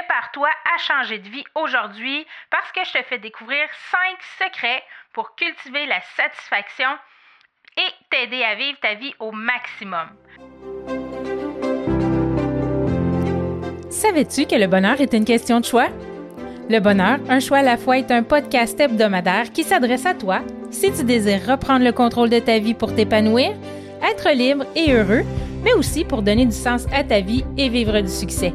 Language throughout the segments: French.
Prépare-toi à changer de vie aujourd'hui parce que je te fais découvrir 5 secrets pour cultiver la satisfaction et t'aider à vivre ta vie au maximum. Savais-tu que le bonheur est une question de choix? Le bonheur, un choix à la fois, est un podcast hebdomadaire qui s'adresse à toi si tu désires reprendre le contrôle de ta vie pour t'épanouir, être libre et heureux, mais aussi pour donner du sens à ta vie et vivre du succès.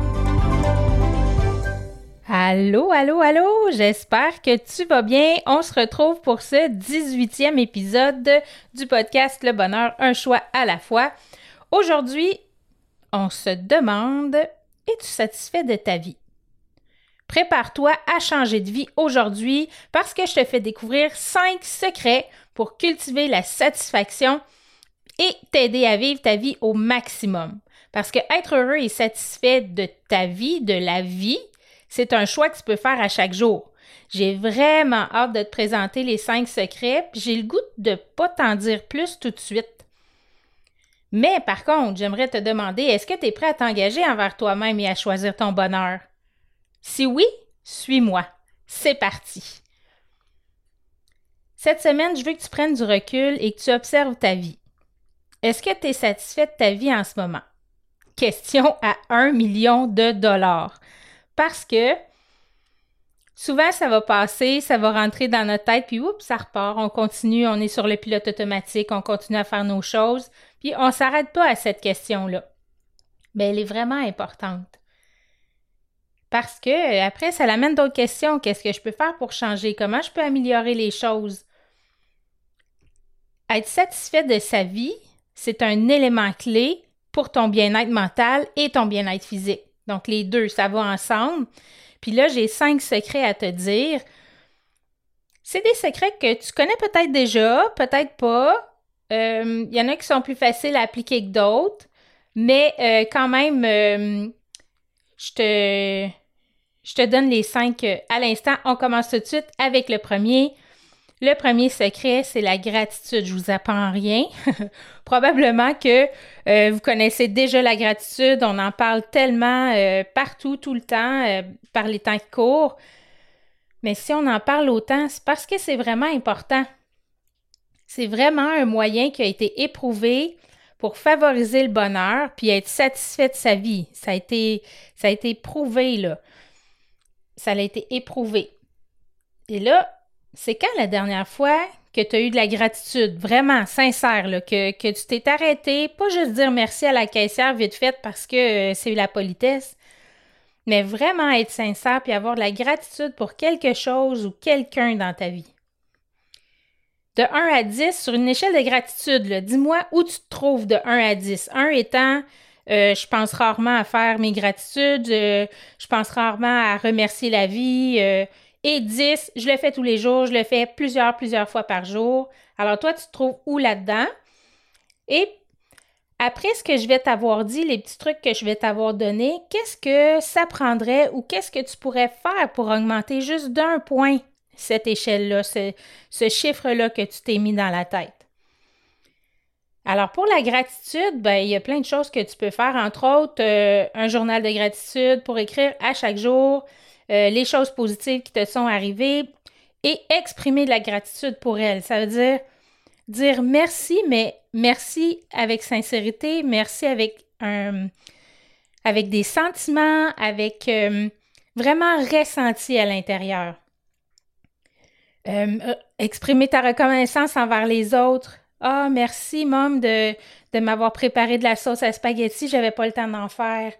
Allô, allô, allô, j'espère que tu vas bien. On se retrouve pour ce 18e épisode du podcast Le bonheur, un choix à la fois. Aujourd'hui, on se demande, es-tu satisfait de ta vie? Prépare-toi à changer de vie aujourd'hui parce que je te fais découvrir 5 secrets pour cultiver la satisfaction et t'aider à vivre ta vie au maximum. Parce que être heureux et satisfait de ta vie, de la vie, c'est un choix que tu peux faire à chaque jour. J'ai vraiment hâte de te présenter les cinq secrets, puis j'ai le goût de pas t'en dire plus tout de suite. Mais par contre, j'aimerais te demander, est-ce que tu es prêt à t'engager envers toi-même et à choisir ton bonheur? Si oui, suis-moi. C'est parti. Cette semaine, je veux que tu prennes du recul et que tu observes ta vie. Est-ce que tu es satisfait de ta vie en ce moment? Question à un million de dollars parce que souvent, ça va passer, ça va rentrer dans notre tête, puis oups, ça repart. On continue, on est sur le pilote automatique, on continue à faire nos choses, puis on ne s'arrête pas à cette question-là. Mais elle est vraiment importante. Parce que après, ça l'amène d'autres questions. Qu'est-ce que je peux faire pour changer? Comment je peux améliorer les choses? Être satisfait de sa vie, c'est un élément clé pour ton bien-être mental et ton bien-être physique. Donc, les deux, ça va ensemble. Puis là, j'ai cinq secrets à te dire. C'est des secrets que tu connais peut-être déjà, peut-être pas. Il euh, y en a qui sont plus faciles à appliquer que d'autres. Mais euh, quand même, euh, je te, je te donne les cinq à l'instant. On commence tout de suite avec le premier. Le premier secret, c'est la gratitude. Je vous apprends rien. Probablement que euh, vous connaissez déjà la gratitude. On en parle tellement euh, partout, tout le temps, euh, par les temps qui courent. Mais si on en parle autant, c'est parce que c'est vraiment important. C'est vraiment un moyen qui a été éprouvé pour favoriser le bonheur puis être satisfait de sa vie. Ça a été, ça prouvé, là. Ça a été éprouvé. Et là, c'est quand la dernière fois que tu as eu de la gratitude, vraiment sincère, que, que, tu t'es arrêté, pas juste dire merci à la caissière vite fait parce que euh, c'est la politesse, mais vraiment être sincère puis avoir de la gratitude pour quelque chose ou quelqu'un dans ta vie. De 1 à 10, sur une échelle de gratitude, dis-moi où tu te trouves de 1 à 10. 1 étant euh, je pense rarement à faire mes gratitudes, euh, je pense rarement à remercier la vie, et 10, je le fais tous les jours, je le fais plusieurs, plusieurs fois par jour. Alors toi, tu te trouves où là-dedans? Et après ce que je vais t'avoir dit, les petits trucs que je vais t'avoir donnés, qu'est-ce que ça prendrait ou qu'est-ce que tu pourrais faire pour augmenter juste d'un point cette échelle-là, ce, chiffre-là que tu t'es mis dans la tête? Alors pour la gratitude, ben, il y a plein de choses que tu peux faire, entre autres euh, un journal de gratitude pour écrire à chaque jour euh, les choses positives qui te sont arrivées et exprimer de la gratitude pour elles. Ça veut dire dire merci, mais merci avec sincérité, merci avec un avec des sentiments, avec euh, vraiment ressenti à l'intérieur. Euh, exprimer ta reconnaissance envers les autres, Ah, merci, mom, de, de m'avoir préparé de la sauce à spaghetti, j'avais pas le temps d'en faire.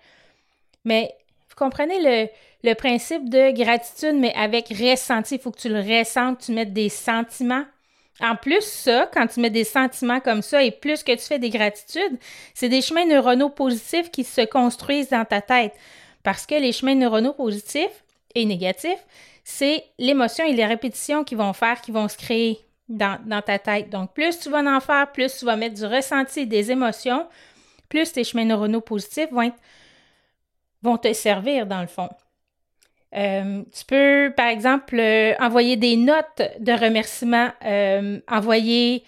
Mais vous comprenez le, le principe de gratitude, mais avec ressenti. Il faut que tu le ressentes, tu mettes des sentiments. En plus, ça, quand tu mets des sentiments comme ça et plus que tu fais des gratitudes, c'est des chemins neuronaux positifs qui se construisent dans ta tête. Parce que les chemins neuronaux positifs et négatifs, c'est l'émotion et les répétitions qui vont faire, qui vont se créer dans, ta tête. Donc, plus tu vas en faire, plus tu vas mettre du ressenti, des émotions, plus tes chemins neuronaux positifs vont te servir dans le fond. Euh, tu peux, par exemple, euh, envoyer des notes de remerciement, euh, envoyer.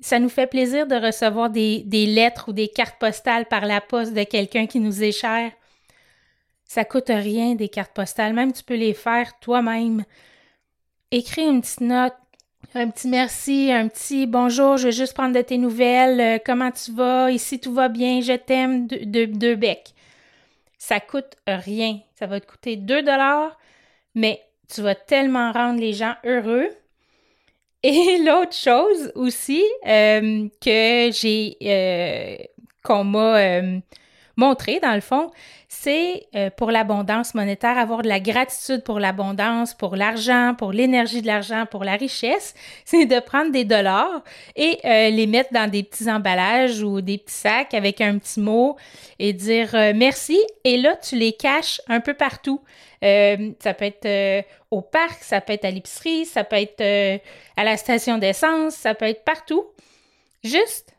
Ça nous fait plaisir de recevoir des, lettres ou des cartes postales par la poste de quelqu'un qui nous est cher. Ça coûte rien des cartes postales, même tu peux les faire toi-même. Écris une petite note, un petit merci, un petit bonjour, je vais juste prendre de tes nouvelles, comment tu vas, ici tout va bien, je t'aime, de, de becs. Ça coûte rien. Ça va te coûter 2 dollars, mais tu vas tellement rendre les gens heureux. Et l'autre chose aussi euh, que j'ai euh, qu'on m'a euh, montré dans le fond, c'est pour l'abondance monétaire, avoir de la gratitude pour l'abondance, pour l'argent, pour l'énergie de l'argent, pour la richesse, c'est de prendre des dollars et les mettre dans des petits emballages ou des petits sacs avec un petit mot et dire merci. Et là, tu les caches un peu partout. Euh, ça peut être euh, au parc, ça peut être à l'épicerie, ça peut être euh, à la station d'essence, ça peut être partout. Juste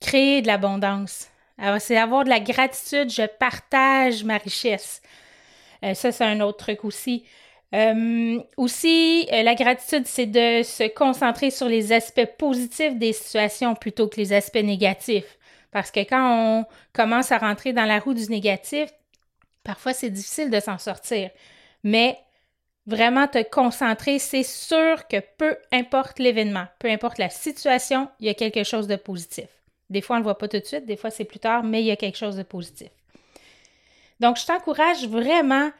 créer de l'abondance. Alors, c'est avoir de la gratitude, je partage ma richesse. ça, c'est un autre truc aussi. aussi, la gratitude, c'est de se concentrer sur les aspects positifs des situations plutôt que les aspects négatifs. Parce que quand on commence à rentrer dans la roue du négatif, Parfois, c'est difficile de s'en sortir. Mais vraiment te concentrer, c'est sûr que peu importe l'événement, peu importe la situation, il y a quelque chose de positif. Des fois, on ne le voit pas tout de suite, des fois, c'est plus tard, mais il y a quelque chose de positif. Donc, je t'encourage vraiment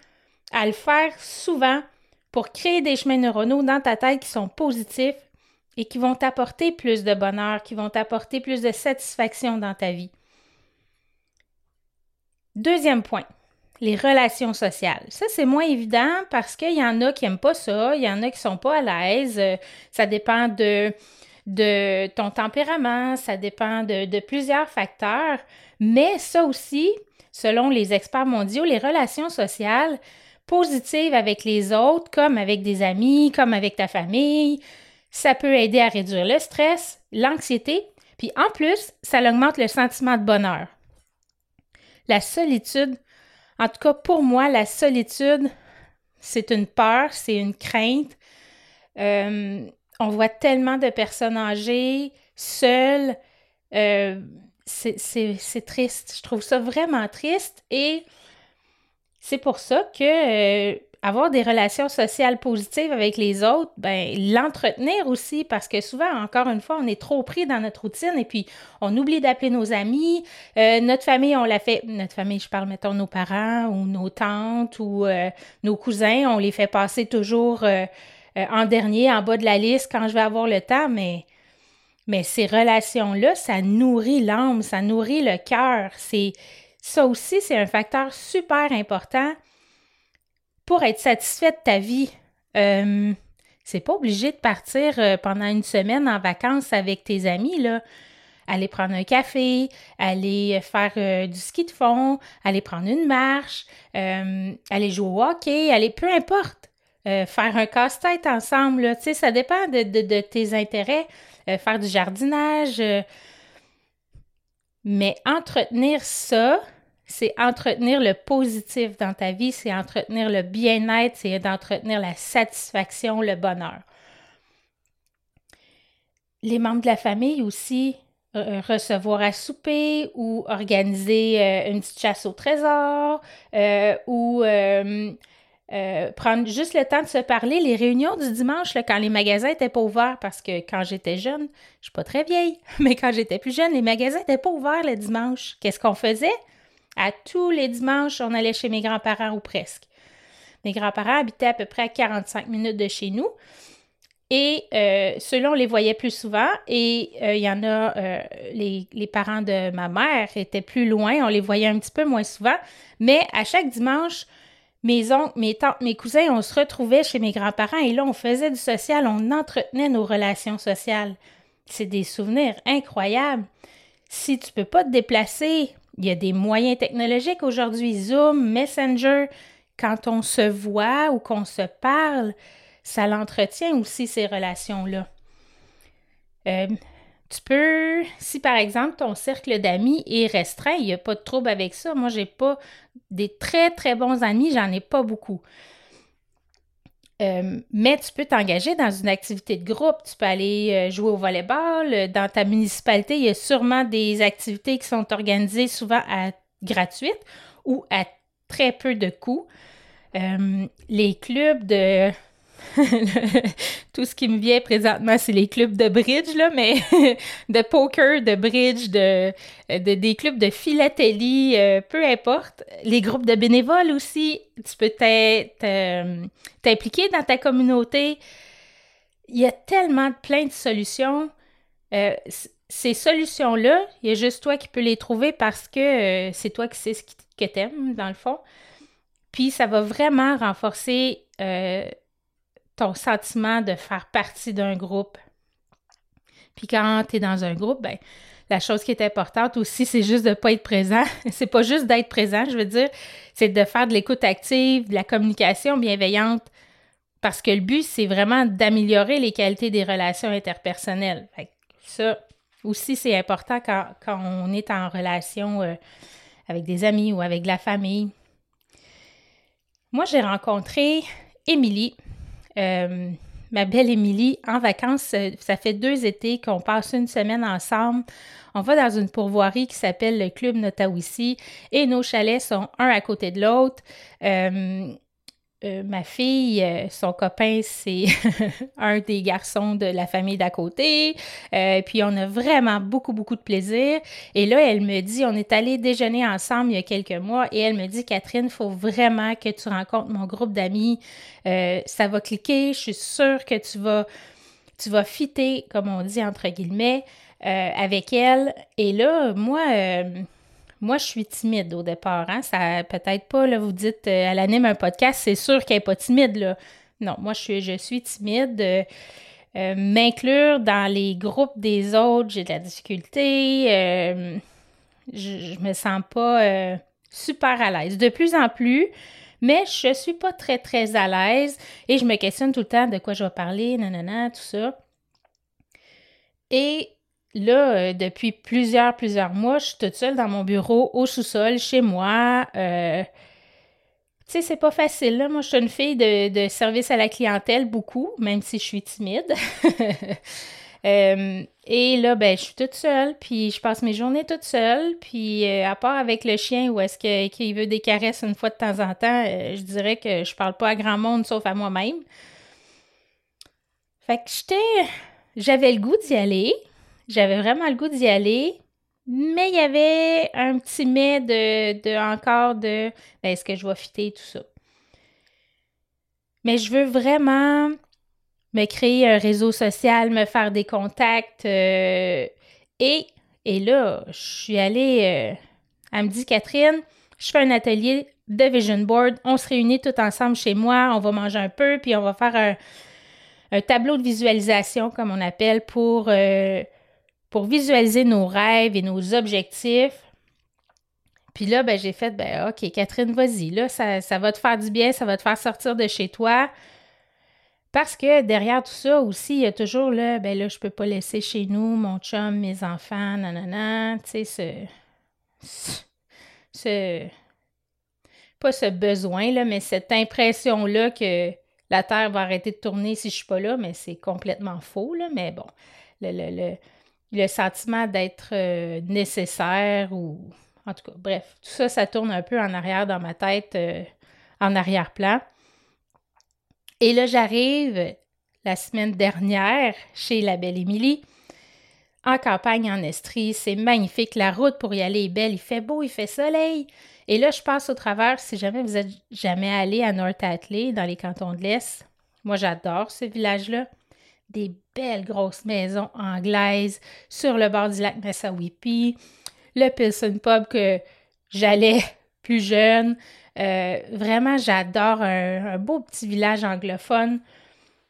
à le faire souvent pour créer des chemins neuronaux dans ta tête qui sont positifs et qui vont t'apporter plus de bonheur, qui vont t'apporter plus de satisfaction dans ta vie. Deuxième point, les relations sociales. Ça, c'est moins évident parce qu'il y en a qui n'aiment pas ça, il y en a qui sont pas à l'aise. Euh, ça dépend de, de ton tempérament, ça dépend de, plusieurs facteurs. Mais ça aussi, selon les experts mondiaux, les relations sociales positives avec les autres, comme avec des amis, comme avec ta famille, ça peut aider à réduire le stress, l'anxiété, puis en plus, ça augmente le sentiment de bonheur. La solitude en tout cas, pour moi, la solitude, c'est une peur, c'est une crainte. Euh, on voit tellement de personnes âgées, seules. Euh, c'est triste. Je trouve ça vraiment triste et c'est pour ça que euh, avoir des relations sociales positives avec les autres, ben l'entretenir aussi parce que souvent, encore une fois, on est trop pris dans notre routine et puis on oublie d'appeler nos amis. Euh, notre famille, on l'a fait, notre famille, je parle, mettons, nos parents ou nos tantes ou nos cousins, on les fait passer toujours euh, en dernier, en bas de la liste quand je vais avoir le temps, mais, ces relations-là, ça nourrit l'âme, ça nourrit le cœur. Ça aussi, c'est un facteur super important pour être satisfait de ta vie. Euh, c'est pas obligé de partir euh, pendant une semaine en vacances avec tes amis, là. Aller prendre un café, aller faire euh, du ski de fond, aller prendre une marche, aller jouer au hockey, aller, peu importe. Faire un casse-tête ensemble, sais, ça dépend de, tes intérêts. faire du jardinage. mais entretenir ça, c'est entretenir le positif dans ta vie, c'est entretenir le bien-être, c'est d'entretenir la satisfaction, le bonheur. Les membres de la famille aussi, euh, recevoir à souper ou organiser euh, une petite chasse au trésor euh, ou prendre juste le temps de se parler. Les réunions du dimanche, quand les magasins n'étaient pas ouverts, parce que quand j'étais jeune, je suis pas très vieille, mais quand j'étais plus jeune, les magasins n'étaient pas ouverts le dimanche. Qu'est-ce qu'on faisait? À tous les dimanches, on allait chez mes grands-parents ou presque. Mes grands-parents habitaient à peu près à 45 minutes de chez nous. Et euh, ceux-là, on les voyait plus souvent. Et euh, il y en a, euh, les, les, parents de ma mère étaient plus loin. On les voyait un petit peu moins souvent. Mais à chaque dimanche, mes oncles, mes tantes, mes cousins, on se retrouvait chez mes grands-parents et là, on faisait du social, on entretenait nos relations sociales. C'est des souvenirs incroyables. Si tu peux pas te déplacer, il y a des moyens technologiques aujourd'hui, Zoom, Messenger. Quand on se voit ou qu'on se parle, ça l'entretient aussi ces relations-là. Euh, tu peux, si par exemple ton cercle d'amis est restreint, il n'y a pas de trouble avec ça. Moi, j'ai pas des très très bons amis, j'en ai pas beaucoup. Euh, mais tu peux t'engager dans une activité de groupe. Tu peux aller euh, jouer au volleyball. Dans ta municipalité, il y a sûrement des activités qui sont organisées souvent à gratuites ou à très peu de coûts. Euh, les clubs de tout ce qui me vient présentement, c'est les clubs de bridge, là, mais de poker, de bridge, de, des clubs de philatélie, euh, peu importe. Les groupes de bénévoles aussi, tu peux t'impliquer dans ta communauté. Il y a tellement de plein de solutions. Euh, ces solutions-là, il y a juste toi qui peux les trouver parce que euh, c'est toi qui sais ce que t'aimes, dans le fond. Puis ça va vraiment renforcer ton sentiment de faire partie d'un groupe. Puis quand tu es dans un groupe, ben, la chose qui est importante aussi, c'est juste de ne pas être présent. c'est pas juste d'être présent, je veux dire, c'est de faire de l'écoute active, de la communication bienveillante. Parce que le but, c'est vraiment d'améliorer les qualités des relations interpersonnelles. ça aussi, c'est important quand, on est en relation euh, avec des amis ou avec la famille. Moi, j'ai rencontré Émilie euh, ma belle Émilie, en vacances, euh, ça fait deux étés qu'on passe une semaine ensemble. On va dans une pourvoirie qui s'appelle le Club Notawissi et nos chalets sont un à côté de l'autre. Euh, euh, ma fille, euh, son copain, c'est un des garçons de la famille d'à côté. Euh, puis on a vraiment beaucoup, beaucoup de plaisir. Et là, elle me dit, on est allé déjeuner ensemble il y a quelques mois et elle me dit, Catherine, il faut vraiment que tu rencontres mon groupe d'amis. ça va cliquer. Je suis sûre que tu vas, tu vas fitter, comme on dit entre guillemets, avec elle. Et là, moi moi, je suis timide au départ. Hein? Ça peut-être pas, là, vous dites, euh, elle anime un podcast, c'est sûr qu'elle n'est pas timide. Là. Non, moi, je suis, je suis timide. Euh, euh, m'inclure dans les groupes des autres, j'ai de la difficulté. je, je me sens pas super à l'aise. De plus en plus, mais je suis pas très, très à l'aise et je me questionne tout le temps de quoi je vais parler, nanana, tout ça. Et là, euh, depuis plusieurs, plusieurs mois, je suis toute seule dans mon bureau, au sous-sol, chez moi. Euh, tu sais, c'est pas facile. Moi, je suis une fille de, service à la clientèle, beaucoup, même si je suis timide. Euh, et là, ben, je suis toute seule, puis je passe mes journées toute seule. Puis, à part avec le chien, où est-ce qu'il veut des caresses une fois de temps en temps, je dirais que je parle pas à grand monde, sauf à moi-même. Fait que j'étais... J'avais le goût d'y aller. J'avais vraiment le goût d'y aller, mais il y avait un petit mais de, encore de ben, est-ce que je vais fitter tout ça. Mais je veux vraiment me créer un réseau social, me faire des contacts. Euh, et, et là, je suis allée. Euh, elle me dit Catherine, je fais un atelier de Vision Board. On se réunit tout ensemble chez moi, on va manger un peu, puis on va faire un, un tableau de visualisation, comme on appelle, pour euh, pour visualiser nos rêves et nos objectifs. Puis là, ben, j'ai fait, ben, OK, Catherine, vas-y, là, ça, va te faire du bien, ça va te faire sortir de chez toi. Parce que derrière tout ça aussi, il y a toujours là, ben là, je peux pas laisser chez nous mon chum, mes enfants, nanana, tu sais, ce, ce, pas ce besoin, là, mais cette impression-là que la Terre va arrêter de tourner si je suis pas là, mais c'est complètement faux, là, mais bon, le, le le sentiment d'être euh, nécessaire ou en tout cas, bref, tout ça, ça tourne un peu en arrière dans ma tête, euh, en arrière-plan. Et là, j'arrive la semaine dernière chez la belle Émilie, en campagne en Estrie. C'est magnifique. La route pour y aller est belle. Il fait beau, il fait soleil. Et là, je passe au travers. Si jamais vous êtes jamais allé à North Atley, dans les cantons de l'Est, moi, j'adore ce village-là. Des belles grosses maisons anglaises sur le bord du lac Massawippi, le Pilson Pub que j'allais plus jeune. Euh, vraiment, j'adore un, beau petit village anglophone.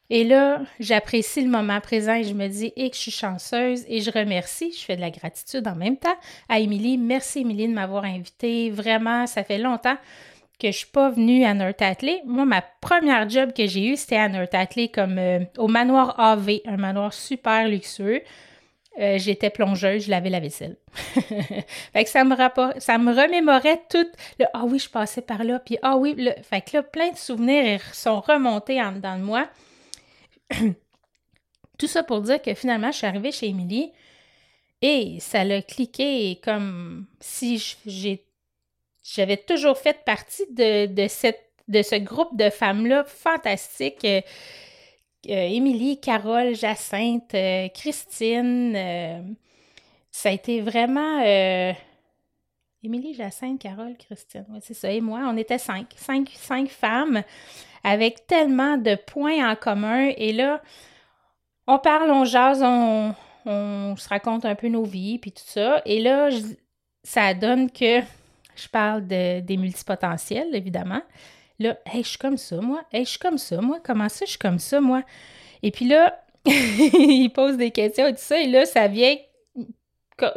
Et là, j'apprécie le moment présent et je me dis et que je suis chanceuse et je remercie, je fais de la gratitude en même temps à Émilie. Merci Émilie de m'avoir invitée. Vraiment, ça fait longtemps que je suis pas venue à North Atlee. Moi, ma première job que j'ai eue, c'était à North Atlee comme euh, au manoir AV, un manoir super luxueux. Euh, j'étais plongeuse, je lavais la vaisselle. fait que ça me, ça me remémorait tout le Ah oui, je passais par là, puis Ah oui, le... fait que là, plein de souvenirs sont remontés en dedans de moi. tout ça pour dire que finalement, je suis arrivée chez Émilie et ça l'a cliqué comme si j'avais toujours fait partie de, cette, de ce groupe de femmes-là fantastiques. Euh, euh, Émilie, Carole, Jacinthe, euh, Christine. Ça a été vraiment. Émilie, Jacinthe, Carole, Christine. Oui, c'est ça. Et moi, on était cinq. cinq. Cinq femmes avec tellement de points en commun. Et là, on parle, on jase, on, se raconte un peu nos vies, puis tout ça. Et là, ça donne que je parle de, des multipotentiels, évidemment. Là, je suis comme ça, moi. Je suis comme ça, moi. Comment ça, je suis comme ça, moi? Et puis là, il pose des questions et tout ça. Et là, ça vient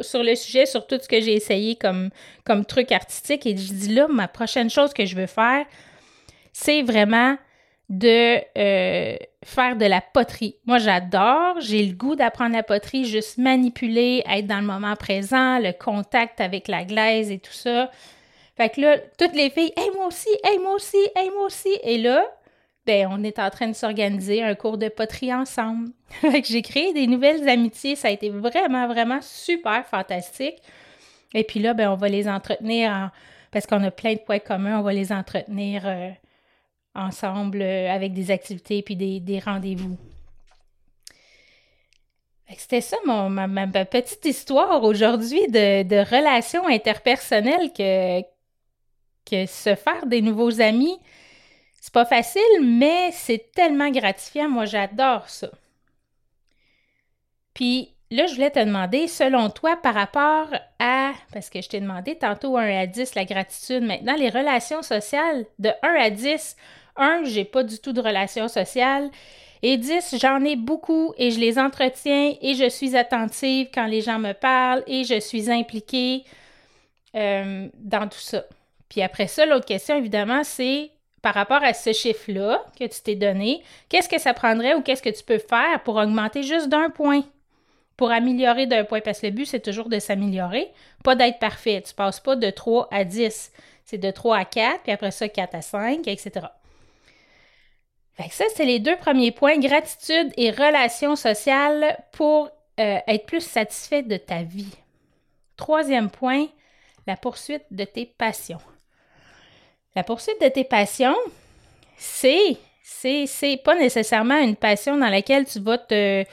sur le sujet, sur tout ce que j'ai essayé comme, comme truc artistique. Et je dis là, ma prochaine chose que je veux faire, c'est vraiment de euh, faire de la poterie. Moi, j'adore, j'ai le goût d'apprendre la poterie, juste manipuler, être dans le moment présent, le contact avec la glaise et tout ça. Fait que là, toutes les filles, hey, moi aussi, hey, moi aussi, hey, moi aussi. Et là, ben, on est en train de s'organiser un cours de poterie ensemble. fait que j'ai créé des nouvelles amitiés. Ça a été vraiment, vraiment super fantastique. Et puis là, ben, on va les entretenir parce qu'on a plein de points communs. On va les entretenir euh, ensemble euh, avec des activités puis des, rendez-vous. C'était ça mon, ma, petite histoire aujourd'hui de, de relations interpersonnelles que, que se faire des nouveaux amis, c'est pas facile, mais c'est tellement gratifiant. Moi, j'adore ça. Puis là, je voulais te demander, selon toi, par rapport à, parce que je t'ai demandé tantôt 1 à 10, la gratitude, maintenant, les relations sociales, de 1 à 10, 1, j'ai pas du tout de relations sociales. Et 10, j'en ai beaucoup et je les entretiens et je suis attentive quand les gens me parlent et je suis impliquée euh, dans tout ça. Puis après ça, l'autre question, évidemment, c'est par rapport à ce chiffre-là que tu t'es donné, qu'est-ce que ça prendrait ou qu'est-ce que tu peux faire pour augmenter juste d'un point? Pour améliorer d'un point, parce que le but, c'est toujours de s'améliorer, pas d'être parfait. Tu passes pas de 3 à 10. C'est de 3 à 4, puis après ça, 4 à 5, etc. Fait ça, c'est les deux premiers points, gratitude et relations sociales pour euh, être plus satisfait de ta vie. Troisième point, la poursuite de tes passions. La poursuite de tes passions, c'est, c'est, c'est pas nécessairement une passion dans laquelle tu vas te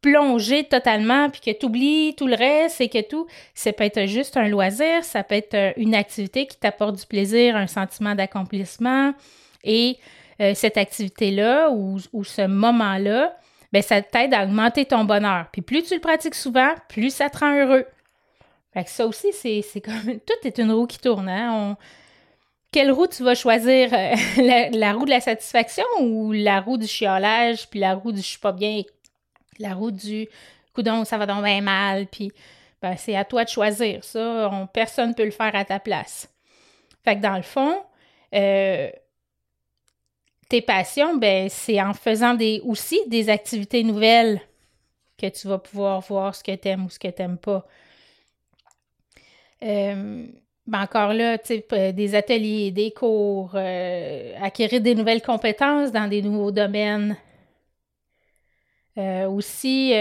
plonger totalement puis que tu oublies tout le reste et que tout. Ça peut être juste un loisir, ça peut être une activité qui t'apporte du plaisir, un sentiment d'accomplissement. Et euh, cette activité-là ou, ou, ce moment-là, ben, ça t'aide à augmenter ton bonheur. Puis plus tu le pratiques souvent, plus ça te rend heureux. Fait que ça aussi, c'est, comme. Tout est une roue qui tourne. Hein? On, quelle roue tu vas choisir? Euh, la, roue de la satisfaction ou la roue du chiolage, puis la roue du je suis pas bien, la roue du coudon, ça va donc bien mal, puis ben, c'est à toi de choisir. Ça, personne ne peut le faire à ta place. Fait que dans le fond, euh, tes passions, ben, c'est en faisant des, aussi des activités nouvelles que tu vas pouvoir voir ce que tu aimes ou ce que tu n'aimes pas. Euh, ben encore là, des ateliers, des cours, euh, acquérir des nouvelles compétences dans des nouveaux domaines. Euh, aussi,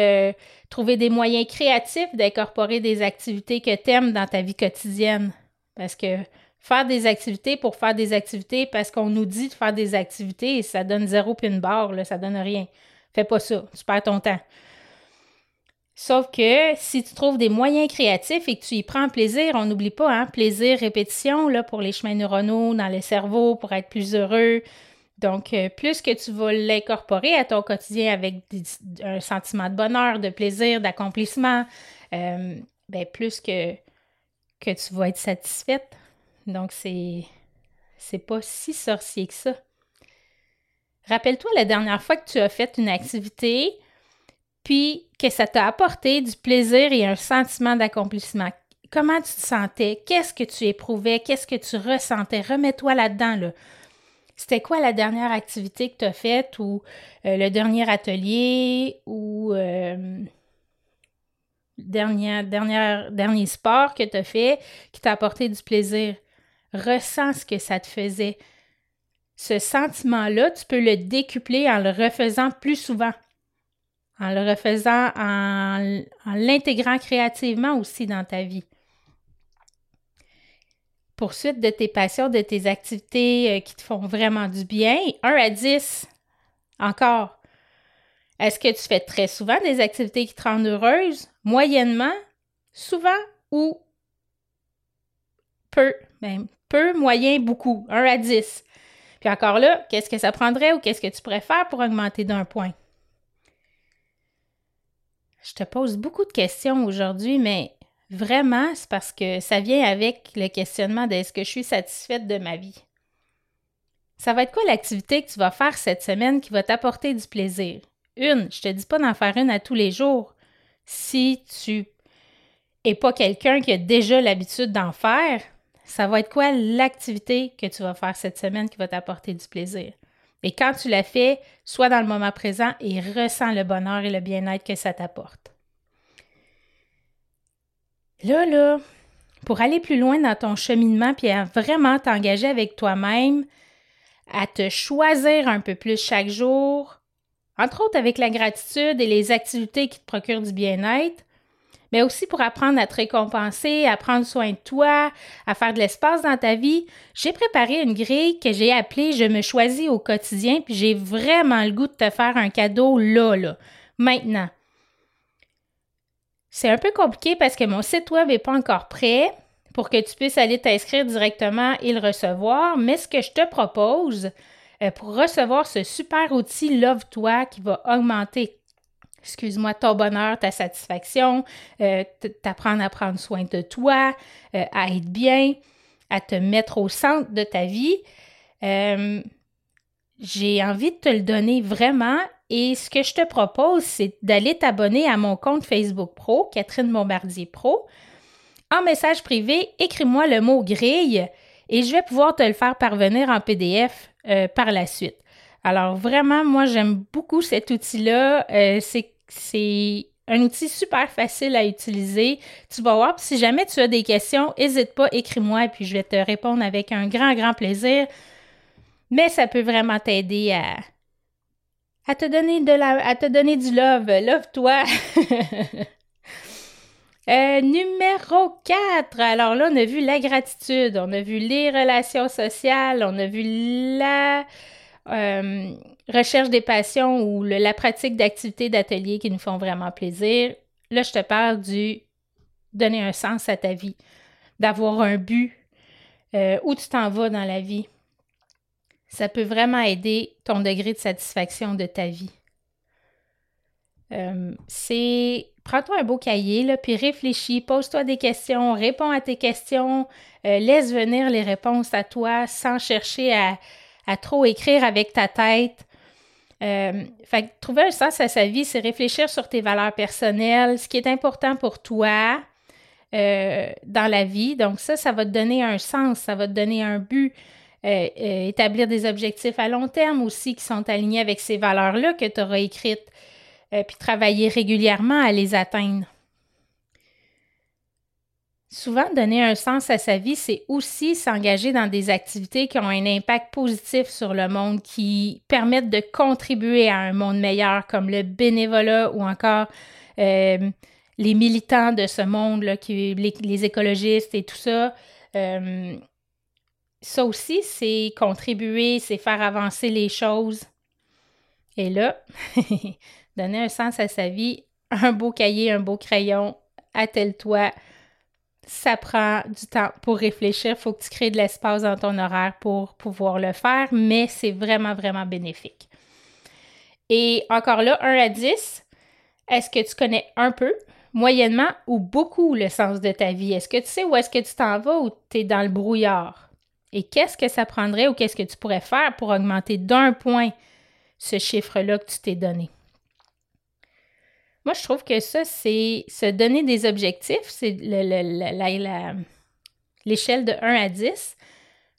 trouver des moyens créatifs d'incorporer des activités que tu aimes dans ta vie quotidienne. Parce que faire des activités pour faire des activités parce qu'on nous dit de faire des activités, ça donne zéro pin barre, là, ça donne rien. Fais pas ça, tu perds ton temps. Sauf que si tu trouves des moyens créatifs et que tu y prends plaisir, on n'oublie pas, hein, plaisir, répétition là, pour les chemins neuronaux dans le cerveau, pour être plus heureux. Donc, euh, plus que tu vas l'incorporer à ton quotidien avec un sentiment de bonheur, de plaisir, d'accomplissement, euh, ben, plus que, que tu vas être satisfaite. Donc, c'est, c'est pas si sorcier que ça. Rappelle-toi la dernière fois que tu as fait une activité, puis que ça t'a apporté du plaisir et un sentiment d'accomplissement. Comment tu te sentais? Qu'est-ce que tu éprouvais? Qu'est-ce que tu ressentais? Remets-toi là-dedans. Là. C'était quoi la dernière activité que tu as faite ou euh, le dernier atelier ou euh, dernier, dernier sport que tu as fait qui t'a apporté du plaisir? Ressens ce que ça te faisait. Ce sentiment-là, tu peux le décupler en le refaisant plus souvent, en le refaisant, en, l'intégrant créativement aussi dans ta vie poursuite de tes passions, de tes activités euh, qui te font vraiment du bien. 1 à 10, encore. Est-ce que tu fais très souvent des activités qui te rendent heureuse? Moyennement? Souvent? Ou peu? Même peu, moyen, beaucoup. 1 à 10. Puis encore là, qu'est-ce que ça prendrait ou qu'est-ce que tu préfères pour augmenter d'un point? Je te pose beaucoup de questions aujourd'hui, mais Vraiment, c'est parce que ça vient avec le questionnement de est-ce que je suis satisfaite de ma vie? Ça va être quoi l'activité que tu vas faire cette semaine qui va t'apporter du plaisir? Une, je te dis pas d'en faire une à tous les jours. Si tu es pas quelqu'un qui a déjà l'habitude d'en faire, ça va être quoi l'activité que tu vas faire cette semaine qui va t'apporter du plaisir? Et quand tu la fais, sois dans le moment présent et ressens le bonheur et le bien-être que ça t'apporte. Là, là, pour aller plus loin dans ton cheminement puis à vraiment t'engager avec toi-même, à te choisir un peu plus chaque jour, entre autres avec la gratitude et les activités qui te procurent du bien-être, mais aussi pour apprendre à te récompenser, à prendre soin de toi, à faire de l'espace dans ta vie, j'ai préparé une grille que j'ai appelée Je me choisis au quotidien, puis j'ai vraiment le goût de te faire un cadeau là, là, maintenant. C'est un peu compliqué parce que mon site web n'est pas encore prêt pour que tu puisses aller t'inscrire directement et le recevoir. Mais ce que je te propose euh, pour recevoir ce super outil Love-toi qui va augmenter, excuse-moi, ton bonheur, ta satisfaction, euh, t'apprendre à prendre soin de toi, euh, à être bien, à te mettre au centre de ta vie. j'ai envie de te le donner vraiment et ce que je te propose, c'est d'aller t'abonner à mon compte Facebook Pro, Catherine Bombardier Pro. En message privé, écris-moi le mot grille et je vais pouvoir te le faire parvenir en PDF euh, par la suite. Alors vraiment, moi j'aime beaucoup cet outil-là. Euh, c'est un outil super facile à utiliser. Tu vas voir, si jamais tu as des questions, n'hésite pas, écris-moi et puis je vais te répondre avec un grand, grand plaisir. Mais ça peut vraiment t'aider à, à te donner de la, à te donner du love. Love-toi. Euh, numéro 4. Alors là, on a vu la gratitude, on a vu les relations sociales, on a vu la euh, recherche des passions ou la pratique d'activités d'atelier qui nous font vraiment plaisir. Là, je te parle du donner un sens à ta vie, d'avoir un but, euh, où tu t'en vas dans la vie ça peut vraiment aider ton degré de satisfaction de ta vie. Euh, c'est prends-toi un beau cahier, là, puis réfléchis, pose-toi des questions, réponds à tes questions, laisse venir les réponses à toi sans chercher à, trop écrire avec ta tête. Euh, trouver un sens à sa vie, c'est réfléchir sur tes valeurs personnelles, ce qui est important pour toi dans la vie. Donc ça, ça va te donner un sens, ça va te donner un but. Euh, euh, établir des objectifs à long terme aussi qui sont alignés avec ces valeurs-là que tu auras écrites, euh, puis travailler régulièrement à les atteindre. Souvent, donner un sens à sa vie, c'est aussi s'engager dans des activités qui ont un impact positif sur le monde, qui permettent de contribuer à un monde meilleur, comme le bénévolat ou encore les militants de ce monde, là, les, écologistes et tout ça ça aussi, c'est contribuer, c'est faire avancer les choses. Et là, donner un sens à sa vie, un beau cahier, un beau crayon, attelle-toi. Ça prend du temps pour réfléchir. Il faut que tu crées de l'espace dans ton horaire pour pouvoir le faire, mais c'est vraiment, vraiment bénéfique. Et encore là, 1 à 10, est-ce que tu connais un peu, moyennement ou beaucoup le sens de ta vie? Est-ce que tu sais où est-ce que tu t'en vas ou tu es dans le brouillard? Et qu'est-ce que ça prendrait ou qu'est-ce que tu pourrais faire pour augmenter d'un point ce chiffre-là que tu t'es donné? Moi, je trouve que ça, c'est se donner des objectifs, c'est l'échelle de 1 à 10,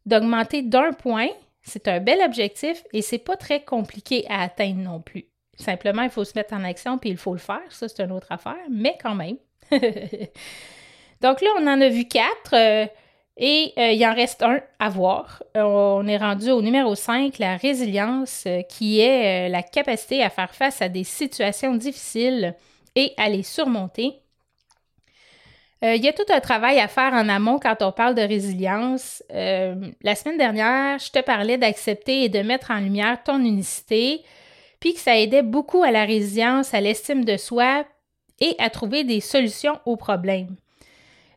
d'augmenter d'un point, c'est un bel objectif et c'est pas très compliqué à atteindre non plus. Simplement, il faut se mettre en action puis il faut le faire. Ça, c'est une autre affaire, mais quand même. Donc là, on en a vu quatre euh, et euh, il en reste un à voir. on est rendu au numéro 5, la résilience, euh, qui est la capacité à faire face à des situations difficiles et à les surmonter. Il y a tout un travail à faire en amont quand on parle de résilience. la semaine dernière, je te parlais d'accepter et de mettre en lumière ton unicité, puis que ça aidait beaucoup à la résilience, à l'estime de soi et à trouver des solutions aux problèmes.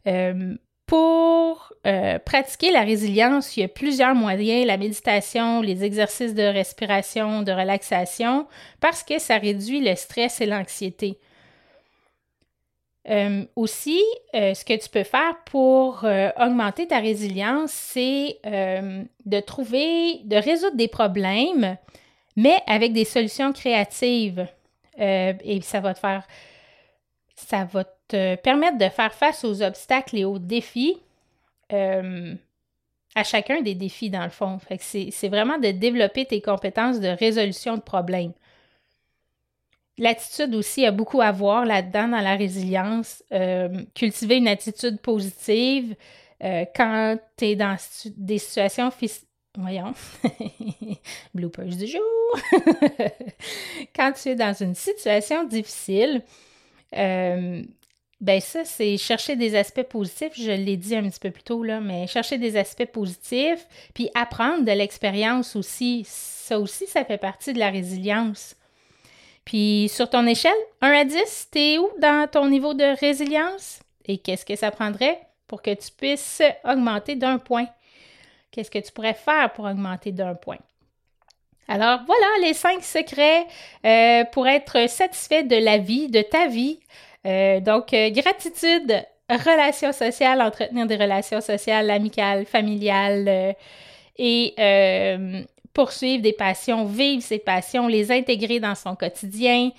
Euh, pour euh, pratiquer la résilience, il y a plusieurs moyens, la méditation, les exercices de respiration, de relaxation, parce que ça réduit le stress et l'anxiété. Euh, aussi, ce que tu peux faire pour augmenter ta résilience, c'est de trouver, de résoudre des problèmes mais avec des solutions créatives. Euh, et ça va te faire, ça va te permettre de faire face aux obstacles et aux défis, euh, à chacun des défis dans le fond. c'est vraiment de développer tes compétences de résolution de problèmes. L'attitude aussi a beaucoup à voir là-dedans dans la résilience. Euh, cultiver une attitude positive quand tu es dans des situations Voyons. Bloopers du jour. Quand tu es dans une situation difficile, euh, ben ça, c'est chercher des aspects positifs. Je l'ai dit un petit peu plus tôt, là, mais chercher des aspects positifs, puis apprendre de l'expérience aussi. Ça aussi, ça fait partie de la résilience. Puis sur ton échelle, 1 à 10, t'es où dans ton niveau de résilience? Et qu'est-ce que ça prendrait pour que tu puisses augmenter d'un point? Qu'est-ce que tu pourrais faire pour augmenter d'un point? Alors voilà les cinq secrets euh, pour être satisfait de la vie, de ta vie. Euh, donc, euh, gratitude, relations sociales, entretenir des relations sociales, amicales, familiales et poursuivre des passions, vivre ses passions, les intégrer dans son quotidien,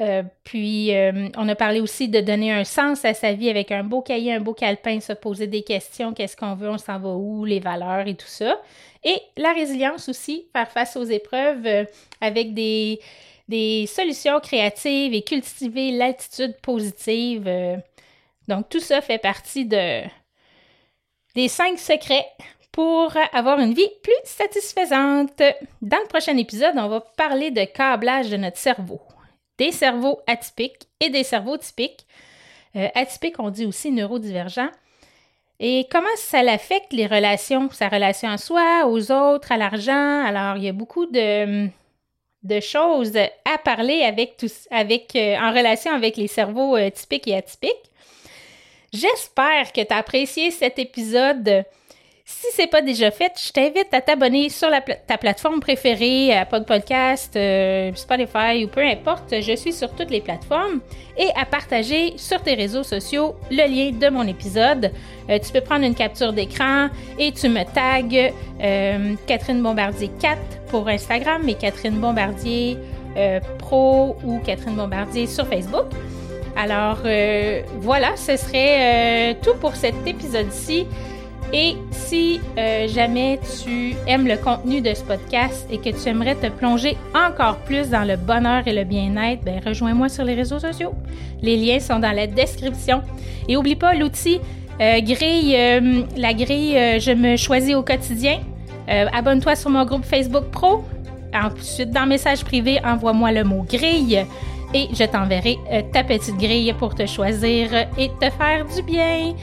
euh, puis, euh, on a parlé aussi de donner un sens à sa vie avec un beau cahier, un beau calepin, se poser des questions, qu'est-ce qu'on veut, on s'en va où, les valeurs et tout ça. Et la résilience aussi, faire face aux épreuves euh, avec des, solutions créatives et cultiver l'attitude positive. donc, tout ça fait partie de, des cinq secrets pour avoir une vie plus satisfaisante. Dans le prochain épisode, on va parler de câblage de notre cerveau des cerveaux atypiques et des cerveaux typiques. Euh, atypiques, on dit aussi neurodivergents. Et comment ça affecte les relations, sa relation à soi, aux autres, à l'argent? Alors, il y a beaucoup de, choses à parler avec avec, euh, en relation avec les cerveaux euh, typiques et atypiques. J'espère que tu as apprécié cet épisode si c'est pas déjà fait, je t'invite à t'abonner sur ta plateforme préférée, Pod Podcast, euh, Spotify ou peu importe. Je suis sur toutes les plateformes et à partager sur tes réseaux sociaux le lien de mon épisode. Euh, tu peux prendre une capture d'écran et tu me tags euh, Catherine Bombardier 4 pour Instagram, mais Catherine Bombardier Pro ou Catherine Bombardier sur Facebook. Alors voilà, ce serait tout pour cet épisode-ci. Et si euh, jamais tu aimes le contenu de ce podcast et que tu aimerais te plonger encore plus dans le bonheur et le bien-être, ben rejoins-moi sur les réseaux sociaux. Les liens sont dans la description. Et oublie pas l'outil euh, grille, euh, la grille Je me choisis au quotidien. Abonne-toi sur mon groupe Facebook Pro. Ensuite, dans message privé, envoie-moi le mot grille et je t'enverrai ta petite grille pour te choisir et te faire du bien.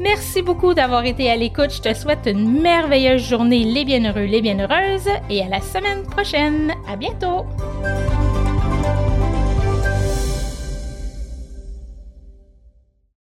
Merci beaucoup d'avoir été à l'écoute. Je te souhaite une merveilleuse journée, les bienheureux, les bienheureuses, et à la semaine prochaine. À bientôt!